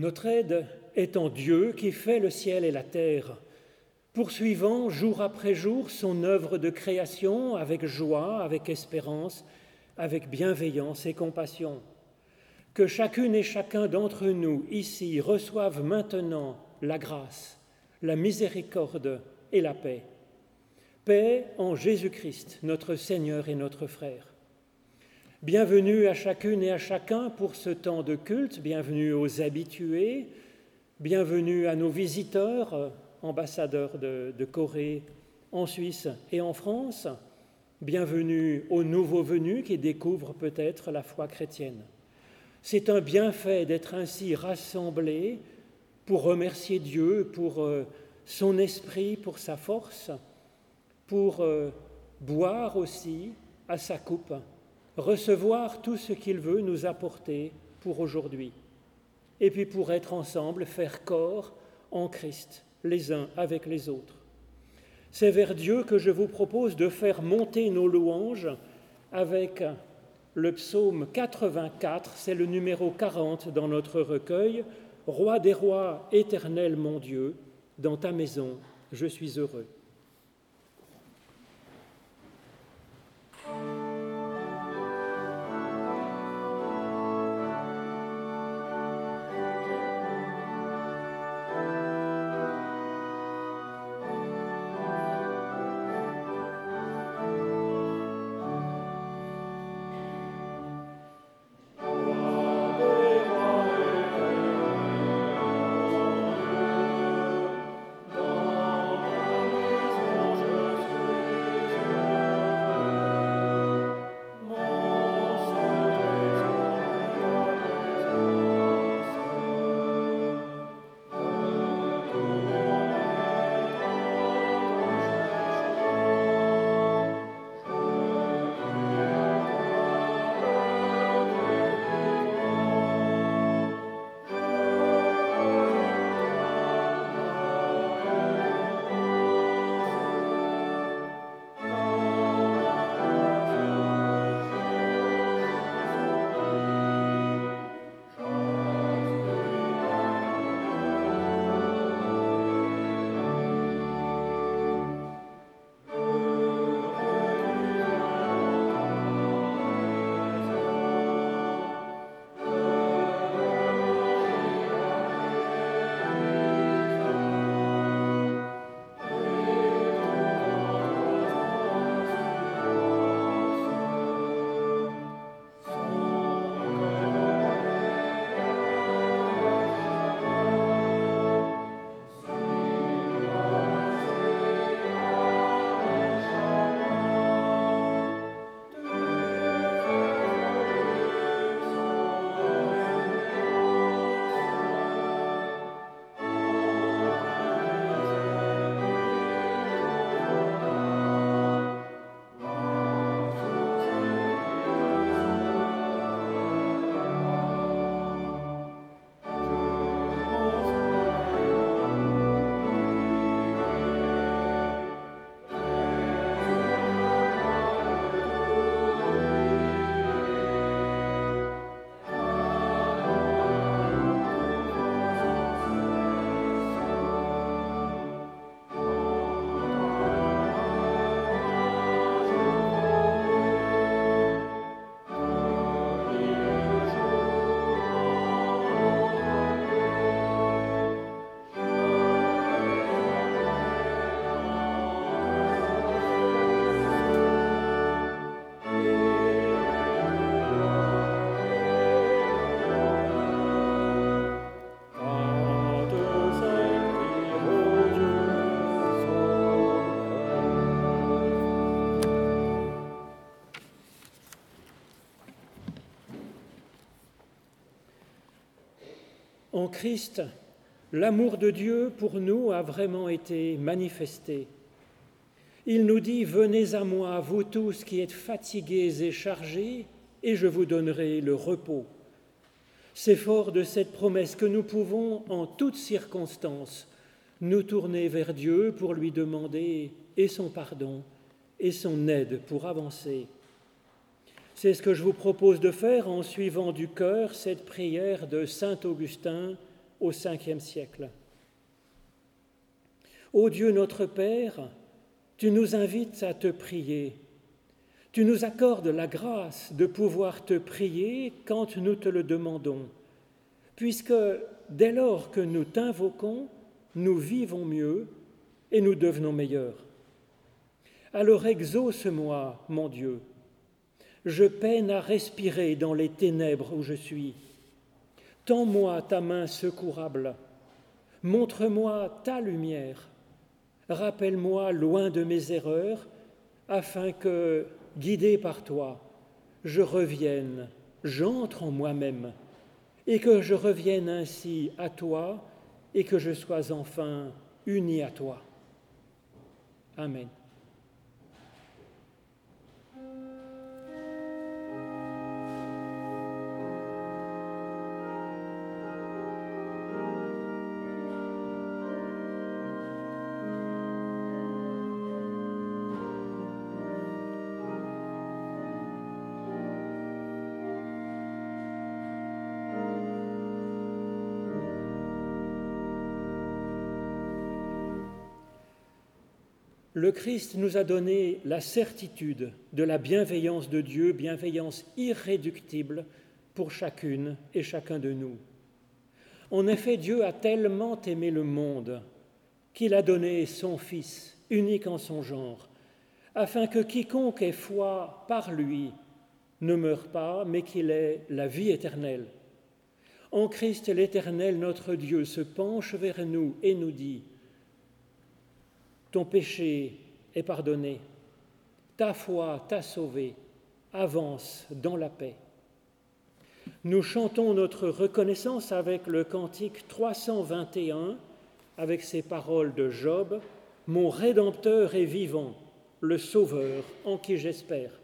Notre aide est en Dieu qui fait le ciel et la terre, poursuivant jour après jour son œuvre de création avec joie, avec espérance, avec bienveillance et compassion. Que chacune et chacun d'entre nous ici reçoive maintenant la grâce, la miséricorde et la paix. Paix en Jésus-Christ, notre Seigneur et notre frère. Bienvenue à chacune et à chacun pour ce temps de culte, bienvenue aux habitués, bienvenue à nos visiteurs, ambassadeurs de, Corée en Suisse et en France, bienvenue aux nouveaux venus qui découvrent peut-être la foi chrétienne. C'est un bienfait d'être ainsi rassemblés pour remercier Dieu pour euh, son esprit, pour sa force, pour euh, boire aussi à sa coupe recevoir tout ce qu'il veut nous apporter pour aujourd'hui, et puis pour être ensemble, faire corps en Christ, les uns avec les autres. C'est vers Dieu que je vous propose de faire monter nos louanges avec le psaume 84, c'est le numéro 40 dans notre recueil, Roi des rois, éternel mon Dieu, dans ta maison je suis heureux. En Christ, l'amour de Dieu pour nous a vraiment été manifesté. Il nous dit, Venez à moi, vous tous qui êtes fatigués et chargés, et je vous donnerai le repos. C'est fort de cette promesse que nous pouvons, en toutes circonstances, nous tourner vers Dieu pour lui demander et son pardon et son aide pour avancer. C'est ce que je vous propose de faire en suivant du cœur cette prière de Saint Augustin au cinquième siècle. Ô Dieu notre Père, tu nous invites à te prier. Tu nous accordes la grâce de pouvoir te prier quand nous te le demandons, puisque dès lors que nous t'invoquons, nous vivons mieux et nous devenons meilleurs. Alors exauce-moi, mon Dieu. Je peine à respirer dans les ténèbres où je suis. Tends-moi ta main secourable. Montre-moi ta lumière. Rappelle-moi loin de mes erreurs, afin que, guidé par toi, je revienne, j'entre en moi-même, et que je revienne ainsi à toi, et que je sois enfin uni à toi. Amen. Le Christ nous a donné la certitude de la bienveillance de Dieu, bienveillance irréductible pour chacune et chacun de nous. En effet, Dieu a tellement aimé le monde qu'il a donné son Fils, unique en son genre, afin que quiconque ait foi par lui ne meure pas, mais qu'il ait la vie éternelle. En Christ l'Éternel, notre Dieu, se penche vers nous et nous dit, ton péché est pardonné, ta foi t'a sauvé, avance dans la paix. Nous chantons notre reconnaissance avec le cantique 321, avec ces paroles de Job, Mon Rédempteur est vivant, le Sauveur en qui j'espère.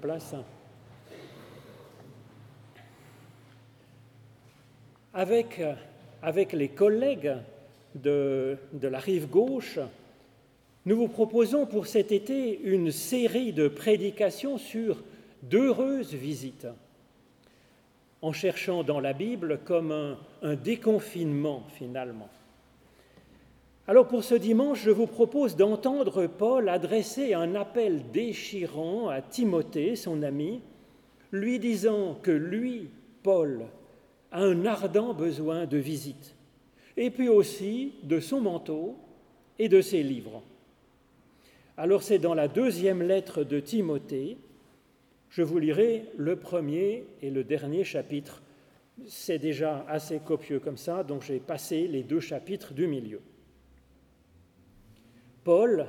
Place. Avec, avec les collègues de, de la rive gauche, nous vous proposons pour cet été une série de prédications sur d'heureuses visites, en cherchant dans la Bible comme un, un déconfinement finalement. Alors pour ce dimanche, je vous propose d'entendre Paul adresser un appel déchirant à Timothée, son ami, lui disant que lui, Paul, a un ardent besoin de visite, et puis aussi de son manteau et de ses livres. Alors c'est dans la deuxième lettre de Timothée, Je vous lirai le premier et le dernier chapitre. C'est déjà assez copieux comme ça, donc j'ai passé les deux chapitres du milieu. Paul,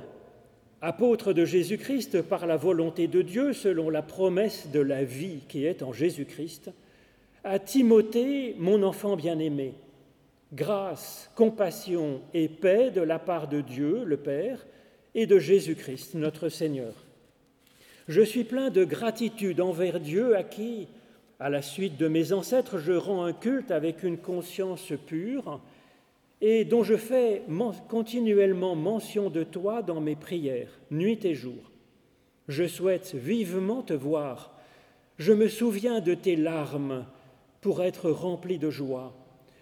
apôtre de Jésus-Christ par la volonté de Dieu, selon la promesse de la vie qui est en Jésus-Christ, à Timothée, mon enfant bien-aimé, grâce, compassion et paix de la part de Dieu, le Père, et de Jésus-Christ, notre Seigneur. Je suis plein de gratitude envers Dieu à qui, à la suite de mes ancêtres, je rends un culte avec une conscience pure et dont je fais continuellement mention de toi dans mes prières, nuit et jour. Je souhaite vivement te voir. Je me souviens de tes larmes pour être rempli de joie.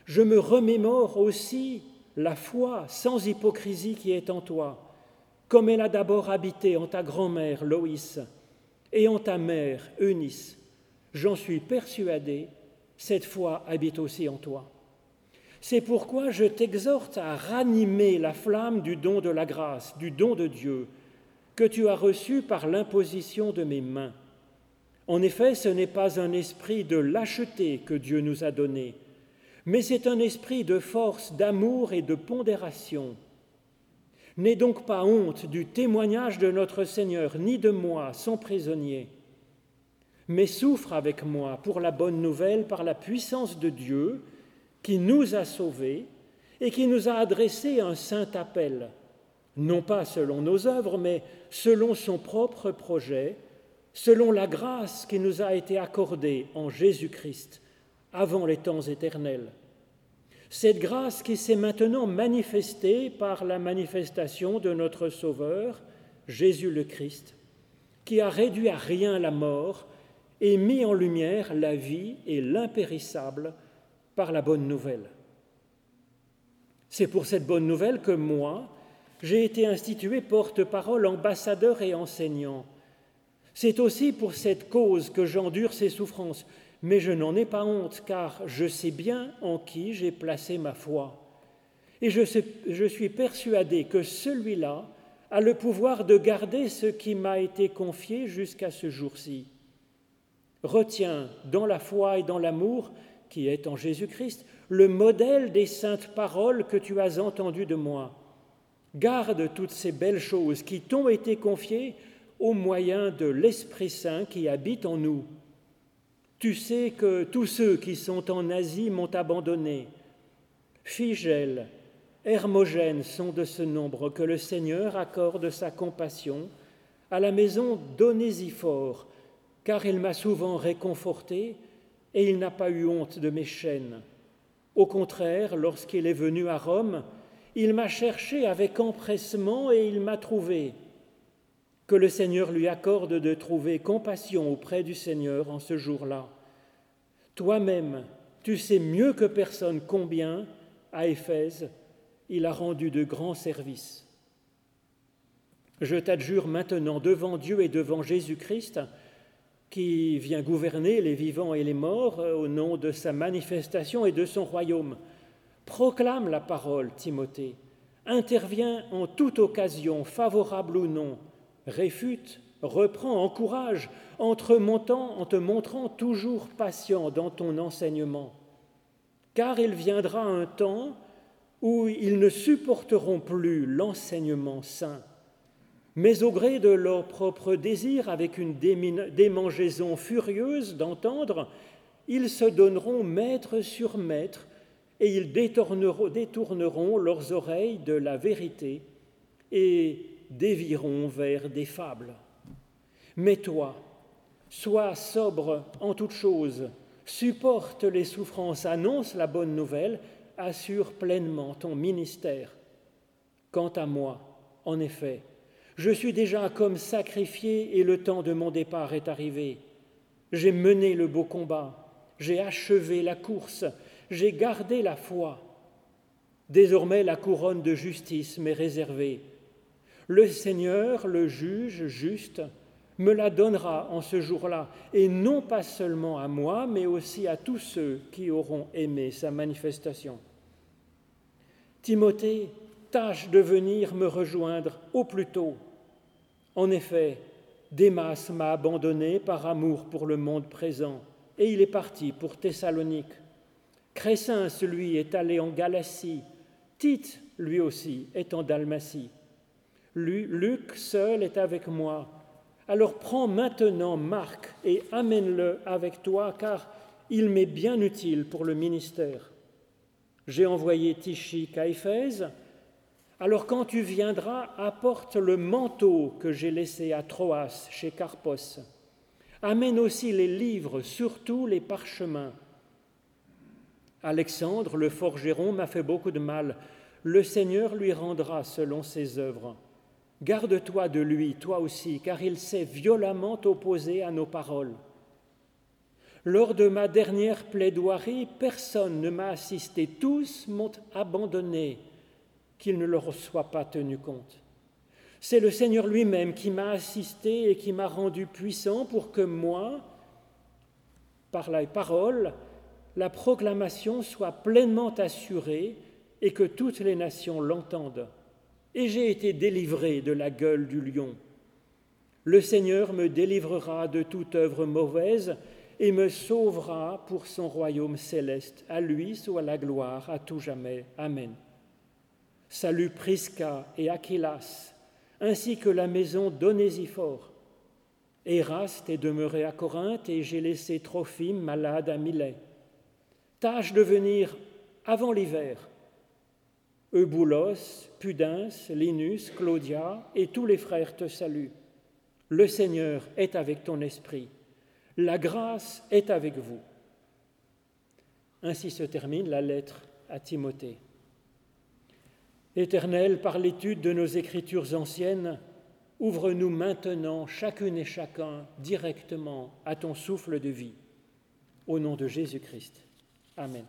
Je me remémore aussi la foi sans hypocrisie qui est en toi, comme elle a d'abord habité en ta grand-mère Loïs et en ta mère Eunice. J'en suis persuadé, cette foi habite aussi en toi. C'est pourquoi je t'exhorte à ranimer la flamme du don de la grâce, du don de Dieu, que tu as reçu par l'imposition de mes mains. En effet, ce n'est pas un esprit de lâcheté que Dieu nous a donné, mais c'est un esprit de force, d'amour et de pondération. N'aie donc pas honte du témoignage de notre Seigneur, ni de moi, son prisonnier, mais souffre avec moi pour la bonne nouvelle par la puissance de Dieu, qui nous a sauvés et qui nous a adressé un saint appel, non pas selon nos œuvres, mais selon son propre projet, selon la grâce qui nous a été accordée en Jésus-Christ avant les temps éternels. Cette grâce qui s'est maintenant manifestée par la manifestation de notre Sauveur, Jésus le Christ, qui a réduit à rien la mort et mis en lumière la vie et l'impérissable par la bonne nouvelle. C'est pour cette bonne nouvelle que moi, j'ai été institué porte-parole, ambassadeur et enseignant. C'est aussi pour cette cause que j'endure ces souffrances, mais je n'en ai pas honte, car je sais bien en qui j'ai placé ma foi. Et je, je suis persuadé que celui-là a le pouvoir de garder ce qui m'a été confié jusqu'à ce jour-ci. Retiens dans la foi et dans l'amour qui est en Jésus-Christ, le modèle des saintes paroles que tu as entendues de moi. Garde toutes ces belles choses qui t'ont été confiées au moyen de l'Esprit Saint qui habite en nous. Tu sais que tous ceux qui sont en Asie m'ont abandonné. Figel, Hermogène sont de ce nombre que le Seigneur accorde sa compassion à la maison d'Onésiphore, car il m'a souvent réconforté et il n'a pas eu honte de mes chaînes. Au contraire, lorsqu'il est venu à Rome, il m'a cherché avec empressement et il m'a trouvé. Que le Seigneur lui accorde de trouver compassion auprès du Seigneur en ce jour-là. Toi-même, tu sais mieux que personne combien, à Éphèse, il a rendu de grands services. Je t'adjure maintenant devant Dieu et devant Jésus-Christ, qui vient gouverner les vivants et les morts euh, au nom de sa manifestation et de son royaume. Proclame la parole, Timothée. Intervient en toute occasion, favorable ou non. Réfute, reprend, encourage, en en te montrant toujours patient dans ton enseignement. Car il viendra un temps où ils ne supporteront plus l'enseignement saint mais au gré de leur propre désir, avec une démangeaison furieuse d'entendre, ils se donneront maître sur maître et ils détourneront, leurs oreilles de la vérité et dévieront vers des fables. Mais toi, sois sobre en toutes choses, supporte les souffrances, annonce la bonne nouvelle, assure pleinement ton ministère. Quant à moi, en effet, je suis déjà comme sacrifié et le temps de mon départ est arrivé. J'ai mené le beau combat, j'ai achevé la course, j'ai gardé la foi. Désormais la couronne de justice m'est réservée. Le Seigneur, le juge juste, me la donnera en ce jour-là, et non pas seulement à moi, mais aussi à tous ceux qui auront aimé sa manifestation. Timothée, tâche de venir me rejoindre au plus tôt en effet, Démas m'a abandonné par amour pour le monde présent, et il est parti pour Thessalonique. Crescens, lui, est allé en Galatie. Tite, lui aussi, est en Dalmatie. Luc seul est avec moi. Alors prends maintenant Marc et amène-le avec toi, car il m'est bien utile pour le ministère. J'ai envoyé Tichique à Éphèse. Alors quand tu viendras, apporte le manteau que j'ai laissé à Troas chez Carpos. Amène aussi les livres, surtout les parchemins. Alexandre, le forgeron, m'a fait beaucoup de mal. Le Seigneur lui rendra selon ses œuvres. Garde-toi de lui, toi aussi, car il s'est violemment opposé à nos paroles. Lors de ma dernière plaidoirie, personne ne m'a assisté, tous m'ont abandonné, qu'il ne leur soit pas tenu compte. C'est le Seigneur lui-même qui m'a assisté et qui m'a rendu puissant pour que moi, par la parole, la proclamation soit pleinement assurée et que toutes les nations l'entendent. Et j'ai été délivré de la gueule du lion. Le Seigneur me délivrera de toute œuvre mauvaise et me sauvera pour son royaume céleste. À lui soit la gloire à tout jamais. Amen. Salut Prisca et Aquilas, ainsi que la maison d'Onésiphore. Éraste est demeuré à Corinthe et j'ai laissé Trophime malade à Milet. Tâche de venir avant l'hiver. Euboulos, Pudens, Linus, Claudia et tous les frères te saluent. Le Seigneur est avec ton esprit. La grâce est avec vous. Ainsi se termine la lettre à Timothée. Éternel, par l'étude de nos écritures anciennes, ouvre-nous maintenant, chacune et chacun, directement à ton souffle de vie. Au nom de Jésus-Christ. Amen.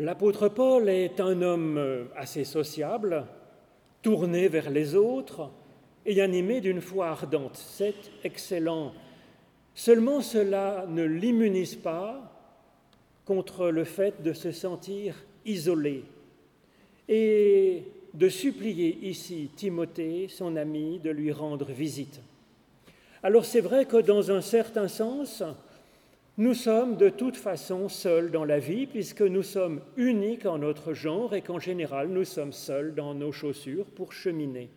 L'apôtre Paul est un homme euh, assez sociable, tourné vers les autres et animé d'une foi ardente. C'est excellent. Seulement cela ne l'immunise pas contre le fait de se sentir isolé et de supplier ici Timothée, son ami, de lui rendre visite. Alors c'est vrai que dans un certain sens, nous sommes de toute façon seuls dans la vie puisque nous sommes uniques en notre genre et qu'en général nous sommes seuls dans nos chaussures pour cheminer.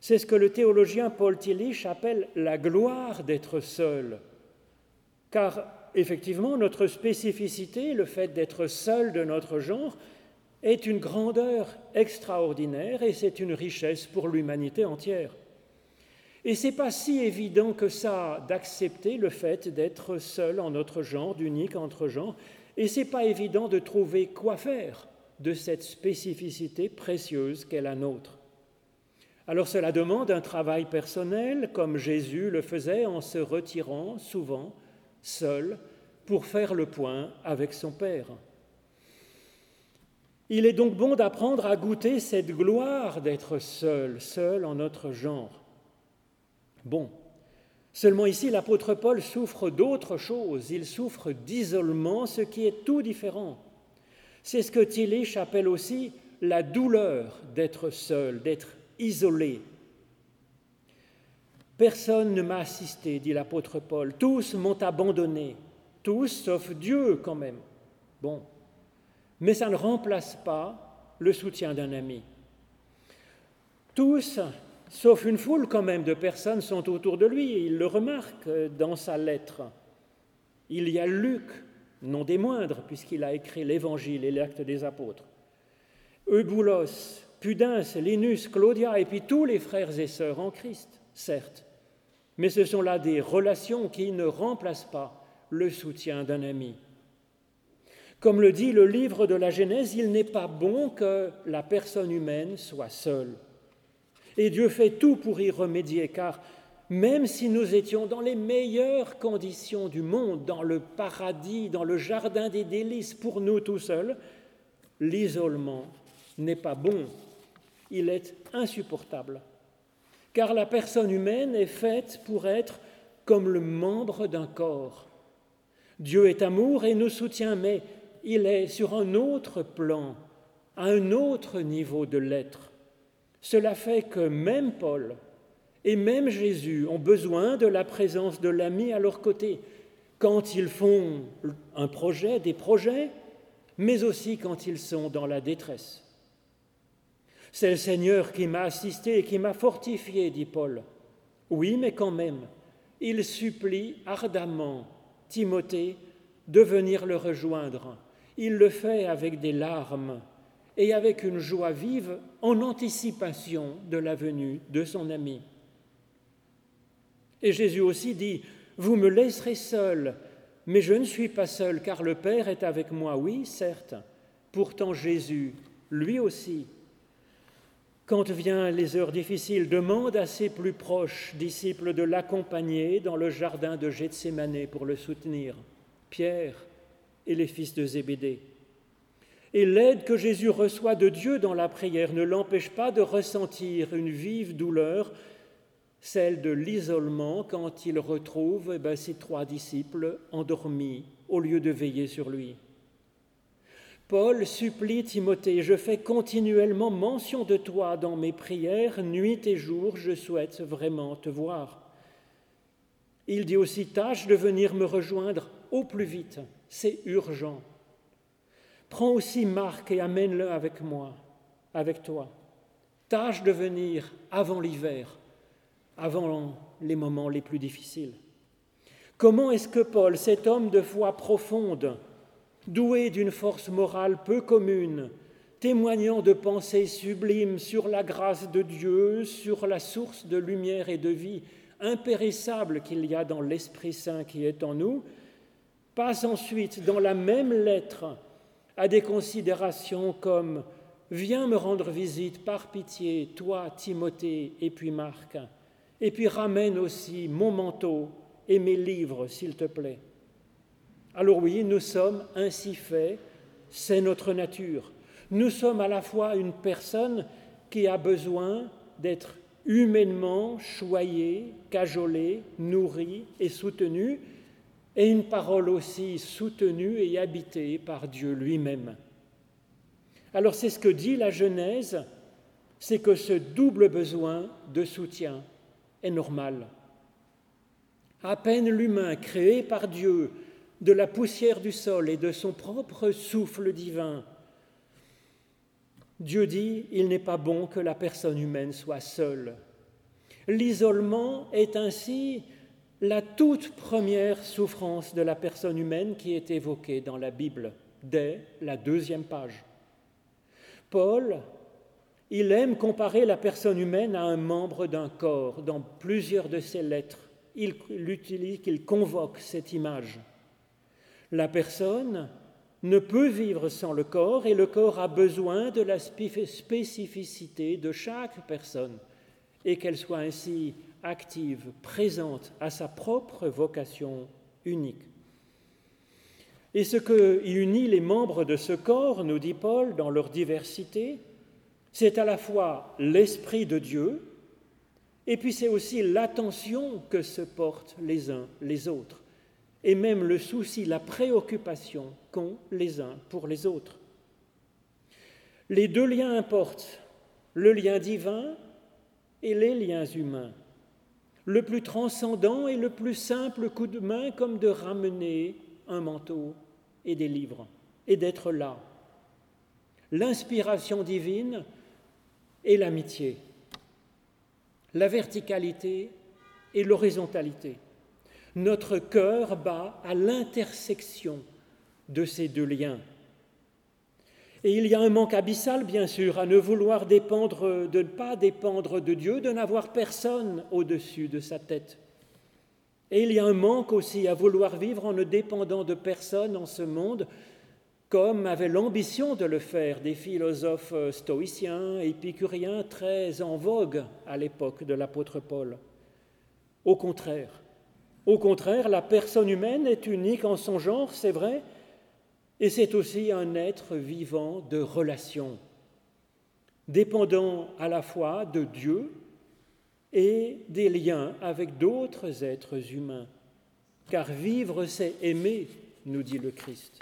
C'est ce que le théologien Paul Tillich appelle la gloire d'être seul. Car effectivement, notre spécificité, le fait d'être seul de notre genre, est une grandeur extraordinaire et c'est une richesse pour l'humanité entière. Et c'est pas si évident que ça d'accepter le fait d'être seul en notre genre, d'unique entre genres, et c'est pas évident de trouver quoi faire de cette spécificité précieuse qu'est la nôtre. Alors cela demande un travail personnel, comme Jésus le faisait en se retirant souvent seul pour faire le point avec son Père. Il est donc bon d'apprendre à goûter cette gloire d'être seul, seul en notre genre. Bon, seulement ici l'apôtre Paul souffre d'autre chose, il souffre d'isolement, ce qui est tout différent. C'est ce que Tillich appelle aussi la douleur d'être seul, d'être isolé. Personne ne m'a assisté, dit l'apôtre Paul, tous m'ont abandonné, tous sauf Dieu quand même. Bon, mais ça ne remplace pas le soutien d'un ami. Tous sauf une foule quand même de personnes sont autour de lui, il le remarque dans sa lettre. Il y a Luc, non des moindres, puisqu'il a écrit l'Évangile et l'acte des apôtres. Euboulos, Pudens, Linus, Claudia, et puis tous les frères et sœurs en Christ, certes. Mais ce sont là des relations qui ne remplacent pas le soutien d'un ami. Comme le dit le livre de la Genèse, il n'est pas bon que la personne humaine soit seule. Et Dieu fait tout pour y remédier, car même si nous étions dans les meilleures conditions du monde, dans le paradis, dans le jardin des délices, pour nous tout seuls, l'isolement n'est pas bon, il est insupportable. Car la personne humaine est faite pour être comme le membre d'un corps. Dieu est amour et nous soutient, mais il est sur un autre plan, à un autre niveau de l'être. Cela fait que même Paul et même Jésus ont besoin de la présence de l'ami à leur côté, quand ils font un projet, des projets, mais aussi quand ils sont dans la détresse. C'est le Seigneur qui m'a assisté et qui m'a fortifié, dit Paul. Oui, mais quand même, il supplie ardemment Timothée de venir le rejoindre. Il le fait avec des larmes et avec une joie vive en anticipation de la venue de son ami. Et Jésus aussi dit, Vous me laisserez seul, mais je ne suis pas seul, car le Père est avec moi. Oui, certes. Pourtant Jésus, lui aussi, quand viennent les heures difficiles, demande à ses plus proches disciples de l'accompagner dans le jardin de Gethsémané pour le soutenir, Pierre et les fils de Zébédée. Et l'aide que Jésus reçoit de Dieu dans la prière ne l'empêche pas de ressentir une vive douleur, celle de l'isolement quand il retrouve eh ben, ses trois disciples endormis au lieu de veiller sur lui. Paul supplie Timothée, je fais continuellement mention de toi dans mes prières, nuit et jour, je souhaite vraiment te voir. Il dit aussi, tâche de venir me rejoindre au plus vite, c'est urgent. Prends aussi Marc et amène-le avec moi, avec toi. Tâche de venir avant l'hiver, avant les moments les plus difficiles. Comment est-ce que Paul, cet homme de foi profonde, doué d'une force morale peu commune, témoignant de pensées sublimes sur la grâce de Dieu, sur la source de lumière et de vie impérissable qu'il y a dans l'Esprit Saint qui est en nous, passe ensuite dans la même lettre à des considérations comme Viens me rendre visite par pitié, toi, Timothée, et puis Marc, et puis ramène aussi mon manteau et mes livres, s'il te plaît. Alors oui, nous sommes ainsi faits, c'est notre nature. Nous sommes à la fois une personne qui a besoin d'être humainement choyée, cajolée, nourrie et soutenue, et une parole aussi soutenue et habitée par Dieu lui-même. Alors c'est ce que dit la Genèse, c'est que ce double besoin de soutien est normal. À peine l'humain créé par Dieu de la poussière du sol et de son propre souffle divin. Dieu dit, il n'est pas bon que la personne humaine soit seule. L'isolement est ainsi la toute première souffrance de la personne humaine qui est évoquée dans la Bible dès la deuxième page. Paul, il aime comparer la personne humaine à un membre d'un corps dans plusieurs de ses lettres. Il utilise, qu'il convoque cette image. La personne ne peut vivre sans le corps et le corps a besoin de la spécificité de chaque personne et qu'elle soit ainsi active, présente à sa propre vocation unique. Et ce qui unit les membres de ce corps, nous dit Paul, dans leur diversité, c'est à la fois l'Esprit de Dieu, et puis c'est aussi l'attention que se portent les uns les autres et même le souci, la préoccupation qu'ont les uns pour les autres. Les deux liens importent, le lien divin et les liens humains. Le plus transcendant et le plus simple coup de main comme de ramener un manteau et des livres et d'être là. L'inspiration divine et l'amitié. La verticalité et l'horizontalité. Notre cœur bat à l'intersection de ces deux liens. Et il y a un manque abyssal, bien sûr, à ne vouloir dépendre, de ne pas dépendre de Dieu, de n'avoir personne au-dessus de sa tête. Et il y a un manque aussi à vouloir vivre en ne dépendant de personne en ce monde, comme avaient l'ambition de le faire des philosophes stoïciens, épicuriens, très en vogue à l'époque de l'apôtre Paul. Au contraire, au contraire, la personne humaine est unique en son genre, c'est vrai, et c'est aussi un être vivant de relation, dépendant à la fois de Dieu et des liens avec d'autres êtres humains. Car vivre, c'est aimer, nous dit le Christ.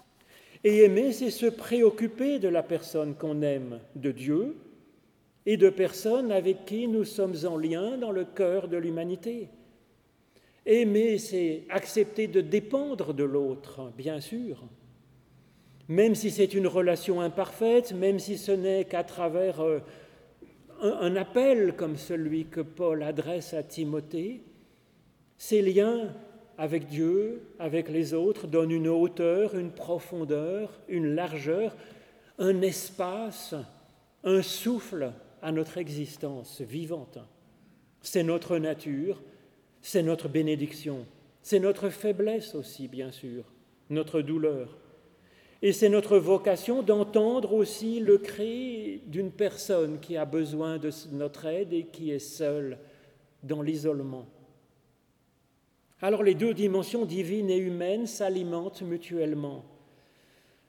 Et aimer, c'est se préoccuper de la personne qu'on aime, de Dieu, et de personnes avec qui nous sommes en lien dans le cœur de l'humanité. Aimer, c'est accepter de dépendre de l'autre, bien sûr, même si c'est une relation imparfaite, même si ce n'est qu'à travers euh, un, appel comme celui que Paul adresse à Timothée, ces liens avec Dieu, avec les autres, donnent une hauteur, une profondeur, une largeur, un espace, un souffle à notre existence vivante. C'est notre nature, c'est notre bénédiction, c'est notre faiblesse aussi, bien sûr, notre douleur. Et c'est notre vocation d'entendre aussi le cri d'une personne qui a besoin de notre aide et qui est seule dans l'isolement. Alors les deux dimensions divines et humaines s'alimentent mutuellement.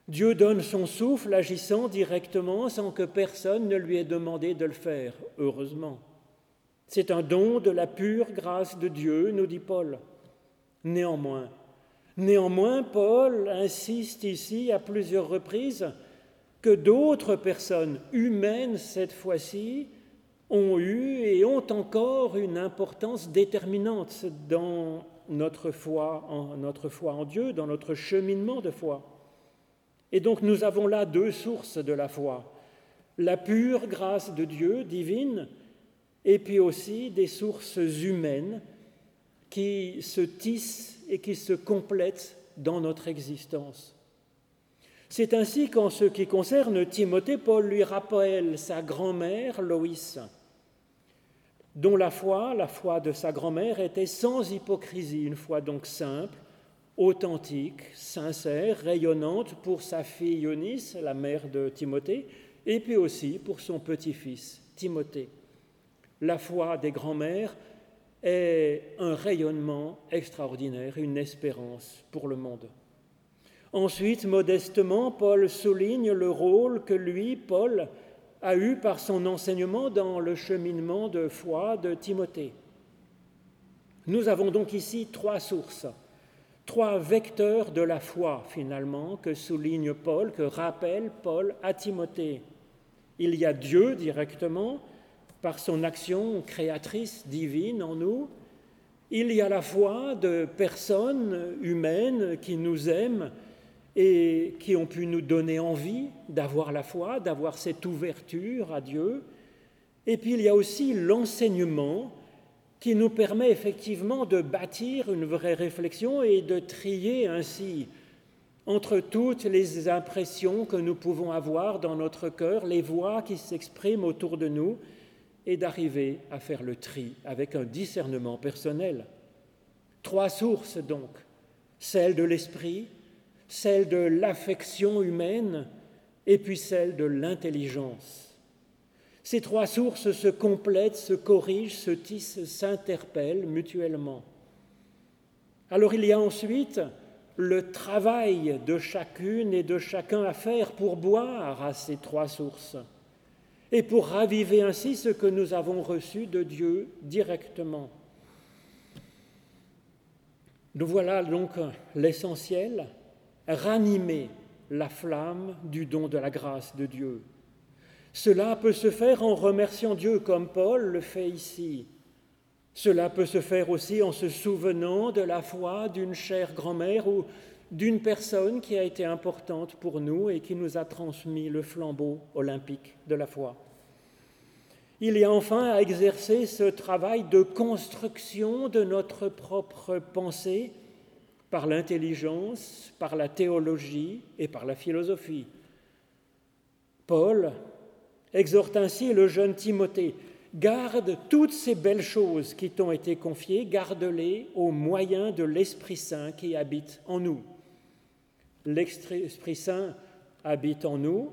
Dieu donne son souffle agissant directement sans que personne ne lui ait demandé de le faire, heureusement. C'est un don de la pure grâce de Dieu, nous dit Paul. Néanmoins, Néanmoins, Paul insiste ici à plusieurs reprises que d'autres personnes humaines, cette fois-ci, ont eu et ont encore une importance déterminante dans notre foi, en, Dieu, dans notre cheminement de foi. Et donc nous avons là deux sources de la foi. La pure grâce de Dieu divine et puis aussi des sources humaines qui se tissent et qui se complètent dans notre existence. C'est ainsi qu'en ce qui concerne Timothée, Paul lui rappelle sa grand-mère, Loïs, dont la foi, la foi de sa grand-mère, était sans hypocrisie, une foi donc simple, authentique, sincère, rayonnante pour sa fille Eunice, la mère de Timothée, et puis aussi pour son petit-fils, Timothée. La foi des grands-mères est un rayonnement extraordinaire, une espérance pour le monde. Ensuite, modestement, Paul souligne le rôle que lui, Paul, a eu par son enseignement dans le cheminement de foi de Timothée. Nous avons donc ici trois sources, trois vecteurs de la foi finalement que souligne Paul, que rappelle Paul à Timothée. Il y a Dieu directement, par son action créatrice divine en nous, il y a la foi de personnes humaines qui nous aiment et qui ont pu nous donner envie d'avoir la foi, d'avoir cette ouverture à Dieu. Et puis il y a aussi l'enseignement qui nous permet effectivement de bâtir une vraie réflexion et de trier ainsi entre toutes les impressions que nous pouvons avoir dans notre cœur, les voix qui s'expriment autour de nous, et d'arriver à faire le tri avec un discernement personnel. Trois sources donc, celle de l'esprit, celle de l'affection humaine et puis celle de l'intelligence. Ces trois sources se complètent, se corrigent, se tissent, s'interpellent mutuellement. Alors il y a ensuite le travail de chacune et de chacun à faire pour boire à ces trois sources et pour raviver ainsi ce que nous avons reçu de Dieu directement. Nous voilà donc l'essentiel, ranimer la flamme du don de la grâce de Dieu. Cela peut se faire en remerciant Dieu comme Paul le fait ici. Cela peut se faire aussi en se souvenant de la foi d'une chère grand-mère ou d'une personne qui a été importante pour nous et qui nous a transmis le flambeau olympique de la foi. Il y a enfin à exercer ce travail de construction de notre propre pensée par l'intelligence, par la théologie et par la philosophie. Paul exhorte ainsi le jeune Timothée, garde toutes ces belles choses qui t'ont été confiées, garde-les au moyen de l'Esprit Saint qui habite en nous. L'Esprit Saint habite en nous,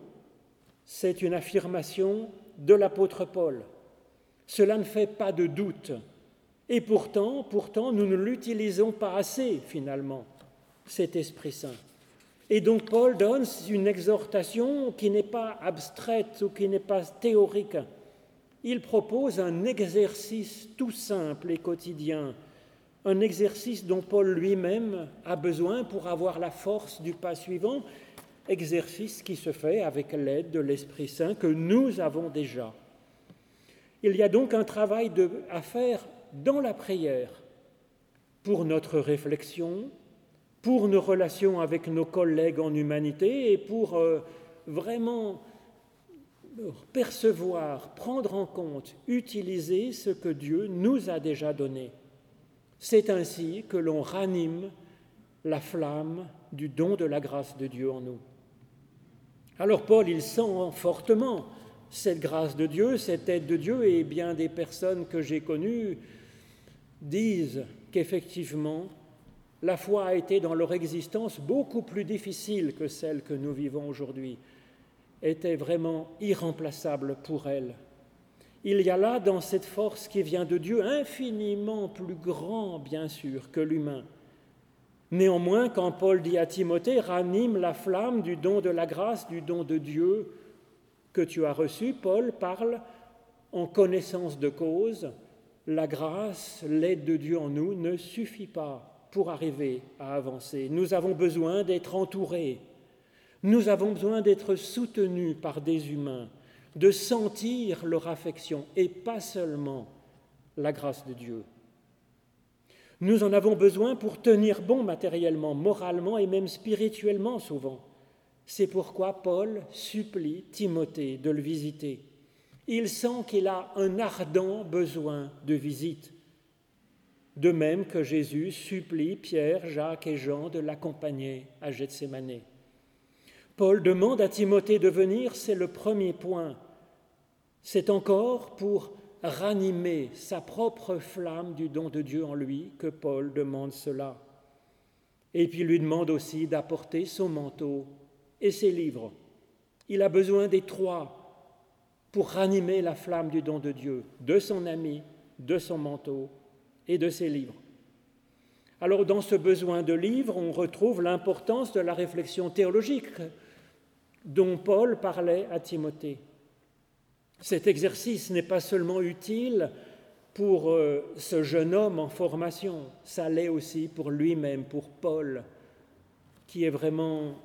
c'est une affirmation de l'apôtre Paul. Cela ne fait pas de doute. Et pourtant, pourtant, nous ne l'utilisons pas assez finalement, cet Esprit Saint. Et donc Paul donne une exhortation qui n'est pas abstraite ou qui n'est pas théorique. Il propose un exercice tout simple et quotidien, un exercice dont Paul lui-même a besoin pour avoir la force du pas suivant, exercice qui se fait avec l'aide de l'Esprit Saint que nous avons déjà. Il y a donc un travail à faire dans la prière pour notre réflexion, pour nos relations avec nos collègues en humanité et pour euh, vraiment percevoir, prendre en compte, utiliser ce que Dieu nous a déjà donné. C'est ainsi que l'on ranime la flamme du don de la grâce de Dieu en nous. Alors Paul, il sent fortement cette grâce de Dieu, cette aide de Dieu, et bien des personnes que j'ai connues disent qu'effectivement, la foi a été dans leur existence beaucoup plus difficile que celle que nous vivons aujourd'hui, était vraiment irremplaçable pour elles. Il y a là, dans cette force qui vient de Dieu, infiniment plus grand, bien sûr, que l'humain. Néanmoins, quand Paul dit à Timothée, ranime la flamme du don de la grâce, du don de Dieu, que tu as reçu, Paul parle en connaissance de cause. La grâce, l'aide de Dieu en nous ne suffit pas pour arriver à avancer. Nous avons besoin d'être entourés. Nous avons besoin d'être soutenus par des humains, de sentir leur affection et pas seulement la grâce de Dieu. Nous en avons besoin pour tenir bon matériellement, moralement et même spirituellement souvent. C'est pourquoi Paul supplie Timothée de le visiter. Il sent qu'il a un ardent besoin de visite. De même que Jésus supplie Pierre, Jacques et Jean de l'accompagner à Gethsemane. Paul demande à Timothée de venir, c'est le premier point. C'est encore pour ranimer sa propre flamme du don de Dieu en lui que Paul demande cela. Et puis lui demande aussi d'apporter son manteau et ses livres. Il a besoin des trois pour ranimer la flamme du don de Dieu, de son ami, de son manteau et de ses livres. Alors dans ce besoin de livres, on retrouve l'importance de la réflexion théologique dont Paul parlait à Timothée. Cet exercice n'est pas seulement utile pour euh, ce jeune homme en formation, ça l'est aussi pour lui-même, pour Paul, qui est vraiment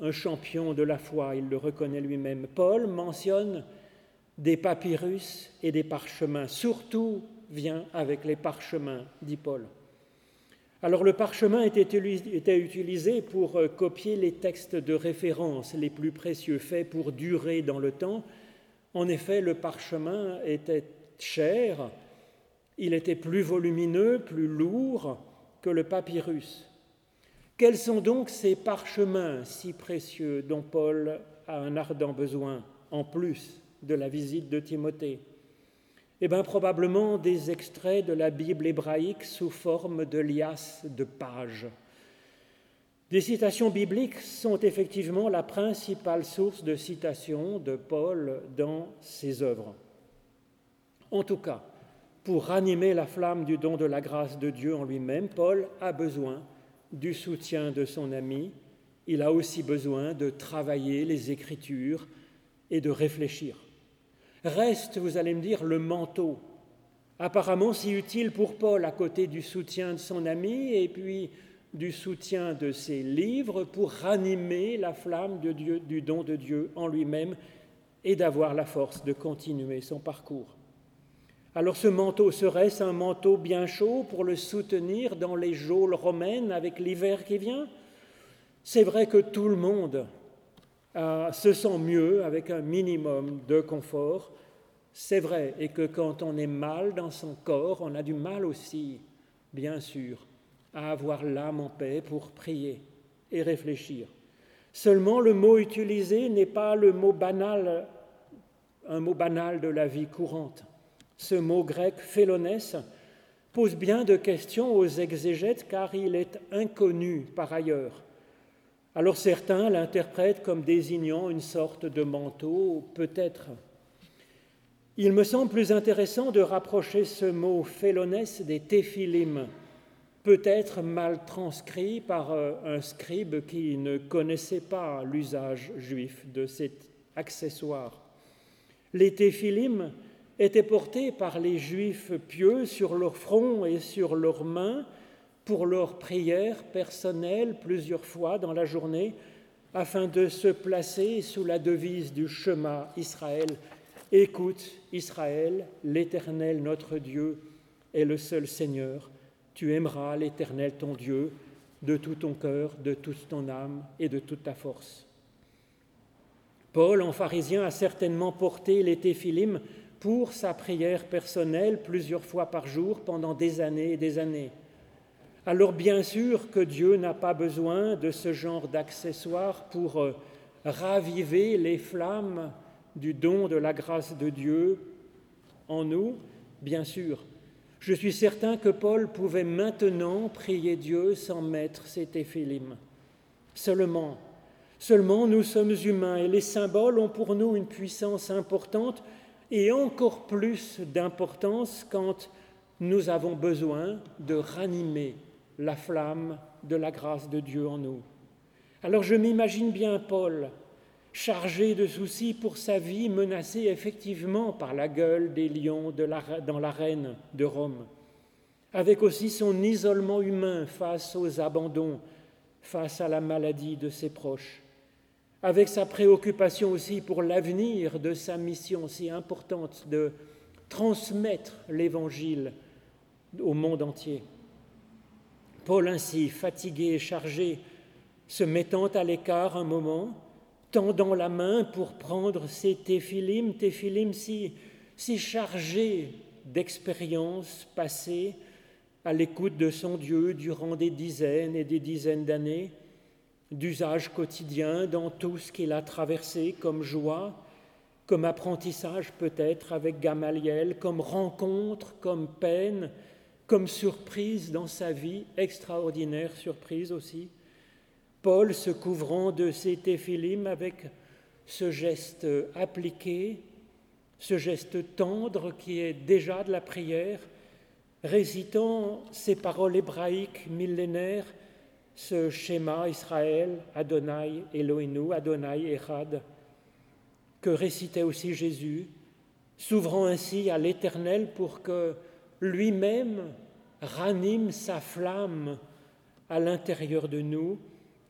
un champion de la foi, il le reconnaît lui-même. Paul mentionne des papyrus et des parchemins, surtout vient avec les parchemins, dit Paul. Alors le parchemin était utilisé pour euh, copier les textes de référence les plus précieux, faits pour durer dans le temps. En effet, le parchemin était cher, il était plus volumineux, plus lourd que le papyrus. Quels sont donc ces parchemins si précieux dont Paul a un ardent besoin, en plus de la visite de Timothée? Eh bien, probablement des extraits de la Bible hébraïque sous forme de liasses de pages. Des citations bibliques sont effectivement la principale source de citation de Paul dans ses œuvres. En tout cas, pour ranimer la flamme du don de la grâce de Dieu en lui-même, Paul a besoin du soutien de son ami, il a aussi besoin de travailler les Écritures et de réfléchir. Reste, vous allez me dire, le manteau, apparemment si utile pour Paul à côté du soutien de son ami et puis du soutien de ses livres pour ranimer la flamme du don de Dieu en lui-même et d'avoir la force de continuer son parcours. Alors ce manteau serait-ce un manteau bien chaud pour le soutenir dans les geôles romaines avec l'hiver qui vient? C'est vrai que tout le monde euh, se sent mieux avec un minimum de confort. C'est vrai, et que quand on est mal dans son corps, on a du mal aussi, bien sûr, à avoir l'âme en paix pour prier et réfléchir. Seulement, le mot utilisé n'est pas le mot banal, un mot banal de la vie courante. Ce mot grec phélonès pose bien de questions aux exégètes car il est inconnu par ailleurs. Alors certains l'interprètent comme désignant une sorte de manteau, peut-être. Il me semble plus intéressant de rapprocher ce mot phélonès des téphilim, peut-être mal transcrit par euh, un scribe qui ne connaissait pas l'usage juif de cet accessoire. Les téphilim étaient portés par les juifs pieux sur leur front et sur leurs mains pour leurs prières personnelles plusieurs fois dans la journée afin de se placer sous la devise du chemin Israël. Écoute Israël, l'Éternel notre Dieu est le seul Seigneur tu aimeras l'Éternel ton Dieu de tout ton cœur, de toute ton âme et de toute ta force. Paul, en pharisien, a certainement porté les téphilim pour sa prière personnelle plusieurs fois par jour pendant des années et des années. Alors bien sûr que Dieu n'a pas besoin de ce genre d'accessoires pour euh, raviver les flammes du don de la grâce de Dieu en nous, bien sûr. Je suis certain que Paul pouvait maintenant prier Dieu sans mettre ses téphilim. Seulement, seulement nous sommes humains et les symboles ont pour nous une puissance importante et encore plus d'importance quand nous avons besoin de ranimer la flamme de la grâce de Dieu en nous. Alors je m'imagine bien Paul chargé de soucis pour sa vie, menacé effectivement par la gueule des lions dans l'arène de Rome, avec aussi son isolement humain face aux abandons, face à la maladie de ses proches, avec sa préoccupation aussi pour l'avenir de sa mission si importante de transmettre l'Évangile au monde entier. Paul ainsi, fatigué et chargé, se mettant à l'écart un moment, tendant la main pour prendre ces téphilim, téphilim si, si chargés d'expériences passées à l'écoute de son Dieu durant des dizaines et des dizaines d'années, d'usage quotidien dans tout ce qu'il a traversé comme joie, comme apprentissage peut-être avec Gamaliel, comme rencontre, comme peine, comme surprise dans sa vie, extraordinaire surprise aussi. Paul se couvrant de ses téphilim avec ce geste appliqué, ce geste tendre qui est déjà de la prière, récitant ces paroles hébraïques millénaires, ce schéma Israël, Adonai Elohenu, Adonai Echad, que récitait aussi Jésus, s'ouvrant ainsi à l'Éternel pour que lui-même ranime sa flamme à l'intérieur de nous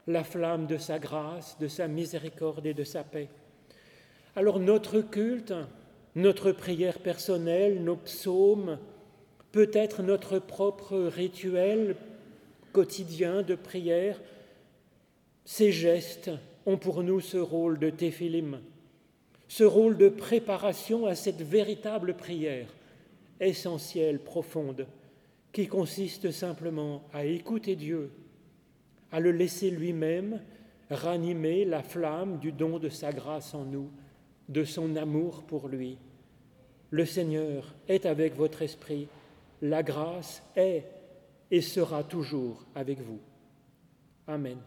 la flamme de sa grâce, de sa miséricorde et de sa paix. Alors notre culte, notre prière personnelle, nos psaumes, peut-être notre propre rituel quotidien de prière, ces gestes ont pour nous ce rôle de téphilim, ce rôle de préparation à cette véritable prière essentielle, profonde, qui consiste simplement à écouter Dieu, à le laisser lui-même ranimer la flamme du don de sa grâce en nous, de son amour pour lui. Le Seigneur est avec votre esprit, la grâce est et sera toujours avec vous. Amen.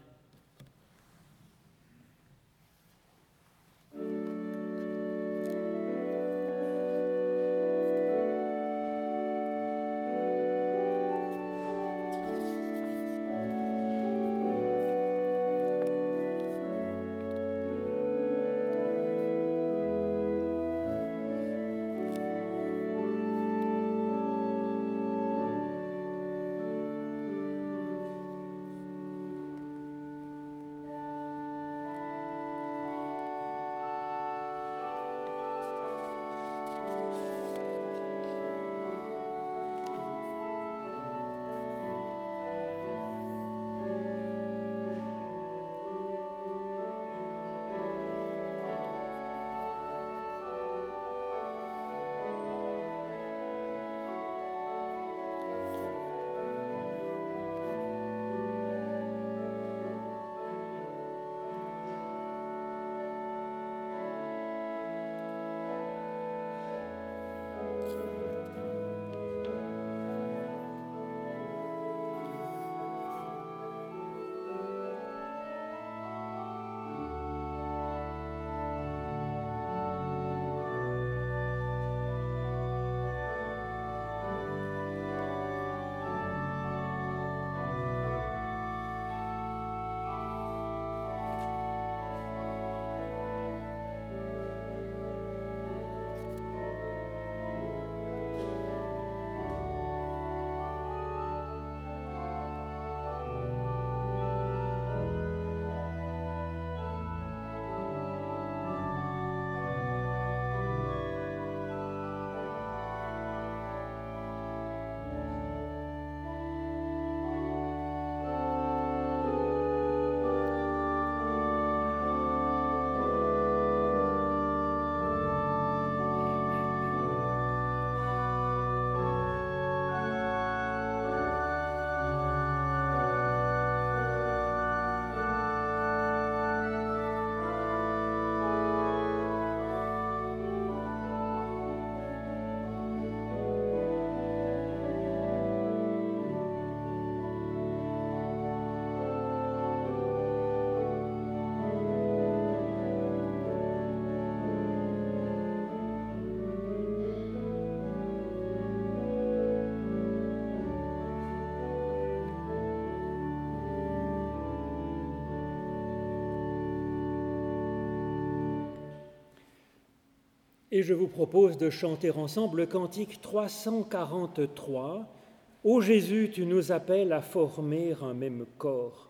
Et je vous propose de chanter ensemble le cantique 343. Ô Jésus, tu nous appelles à former un même corps.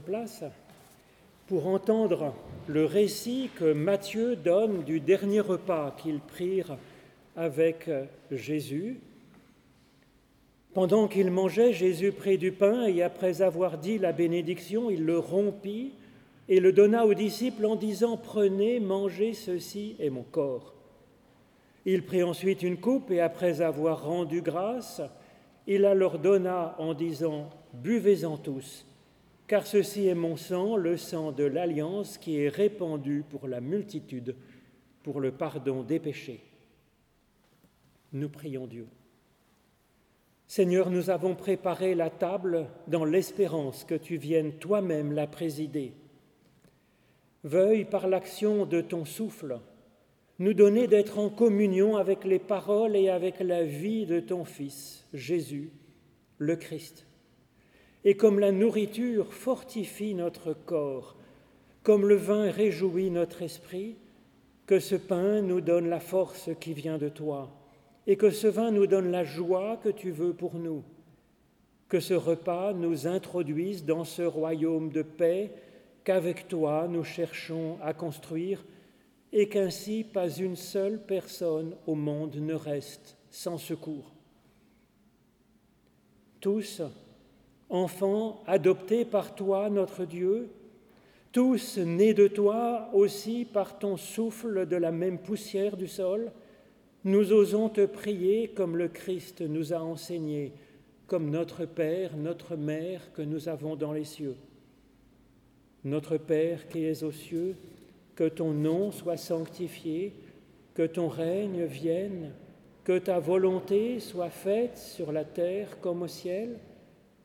Place pour entendre le récit que Matthieu donne du dernier repas qu'ils prirent avec Jésus. Pendant qu'ils mangeaient, Jésus prit du pain et après avoir dit la bénédiction, il le rompit et le donna aux disciples en disant, Prenez, mangez, ceci est mon corps. Il prit ensuite une coupe et après avoir rendu grâce, il la leur donna en disant, Buvez-en tous car ceci est mon sang, le sang de l'alliance qui est répandu pour la multitude, pour le pardon des péchés. Nous prions Dieu. Seigneur, nous avons préparé la table dans l'espérance que tu viennes toi-même la présider. Veuille par l'action de ton souffle nous donner d'être en communion avec les paroles et avec la vie de ton Fils, Jésus, le Christ. Et comme la nourriture fortifie notre corps, comme le vin réjouit notre esprit, que ce pain nous donne la force qui vient de toi, et que ce vin nous donne la joie que tu veux pour nous, que ce repas nous introduise dans ce royaume de paix qu'avec toi nous cherchons à construire, et qu'ainsi pas une seule personne au monde ne reste sans secours. Tous, enfants adoptés par toi, notre Dieu, tous nés de toi aussi par ton souffle de la même poussière du sol, nous osons te prier comme le Christ nous a enseigné, comme notre Père, notre Mère que nous avons dans les cieux. Notre Père qui es aux cieux, que ton nom soit sanctifié, que ton règne vienne, que ta volonté soit faite sur la terre comme au ciel.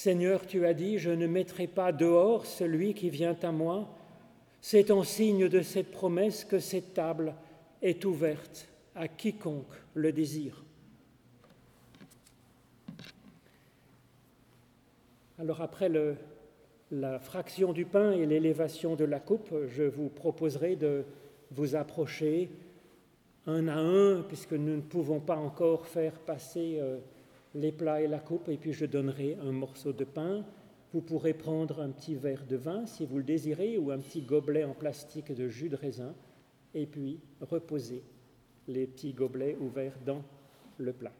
Seigneur, tu as dit, je ne mettrai pas dehors celui qui vient à moi. C'est en signe de cette promesse que cette table est ouverte à quiconque le désire. Alors après la fraction du pain et l'élévation de la coupe, je vous proposerai de vous approcher un à un, puisque nous ne pouvons pas encore faire passer euh, les plats et la coupe, et puis je donnerai un morceau de pain. Vous pourrez prendre un petit verre de vin si vous le désirez, ou un petit gobelet en plastique de jus de raisin, et puis reposer les petits gobelets ouverts dans le plat.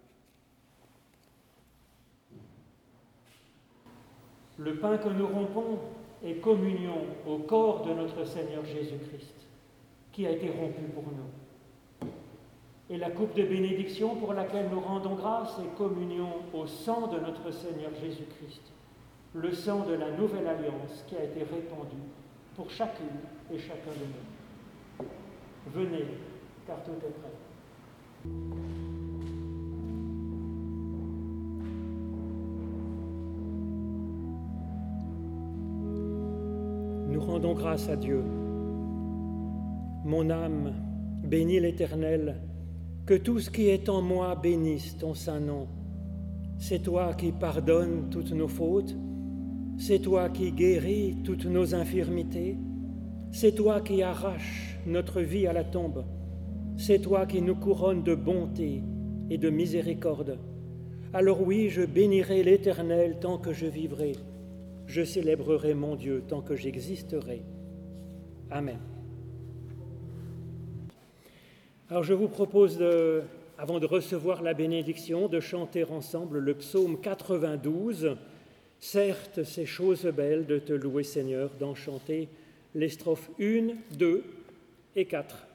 Le pain que nous rompons est communion au corps de notre Seigneur Jésus-Christ, qui a été rompu pour nous. Et la coupe de bénédiction pour laquelle nous rendons grâce est communion au sang de notre Seigneur Jésus-Christ, le sang de la nouvelle alliance qui a été répandu pour chacune et chacun de nous. Venez, car tout est prêt. Nous rendons grâce à Dieu. Mon âme bénit l'Éternel que tout ce qui est en moi bénisse ton saint nom. C'est toi qui pardonnes toutes nos fautes, c'est toi qui guéris toutes nos infirmités, c'est toi qui arraches notre vie à la tombe, c'est toi qui nous couronnes de bonté et de miséricorde. Alors oui, je bénirai l'Éternel tant que je vivrai, je célébrerai mon Dieu tant que j'existerai. Amen. Alors je vous propose, avant de recevoir la bénédiction, de chanter ensemble le psaume 92. Certes, ces choses belles de te louer Seigneur, d'en chanter les strophes 1, 2 et 4.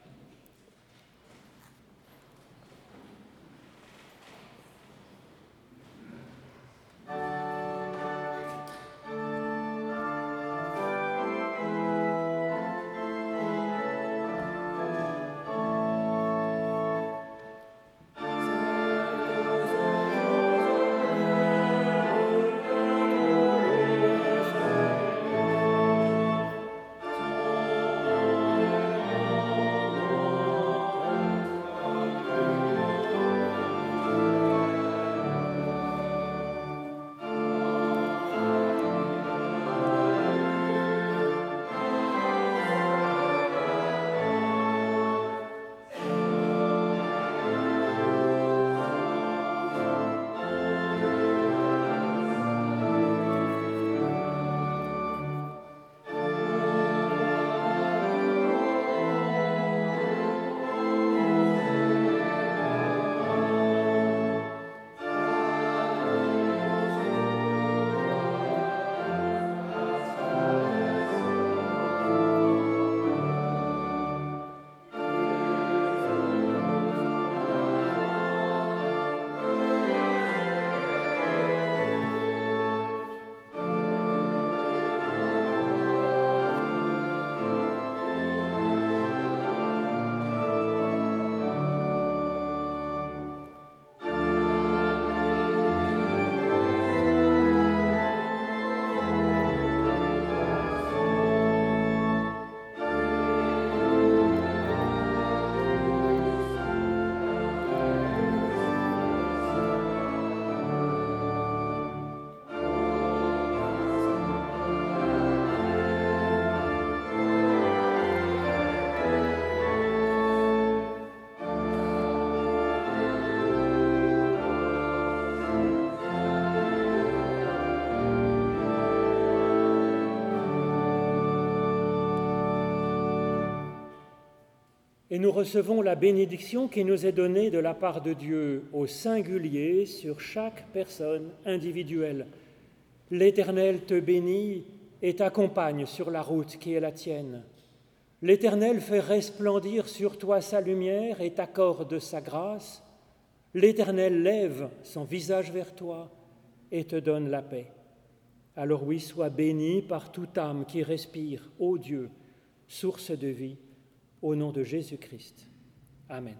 Nous recevons la bénédiction qui nous est donnée de la part de Dieu au singulier sur chaque personne individuelle. L'Éternel te bénit et t'accompagne sur la route qui est la tienne. L'Éternel fait resplendir sur toi sa lumière et t'accorde sa grâce. L'Éternel lève son visage vers toi et te donne la paix. Alors oui, sois béni par toute âme qui respire, ô Dieu, source de vie au nom de Jésus-Christ. Amen.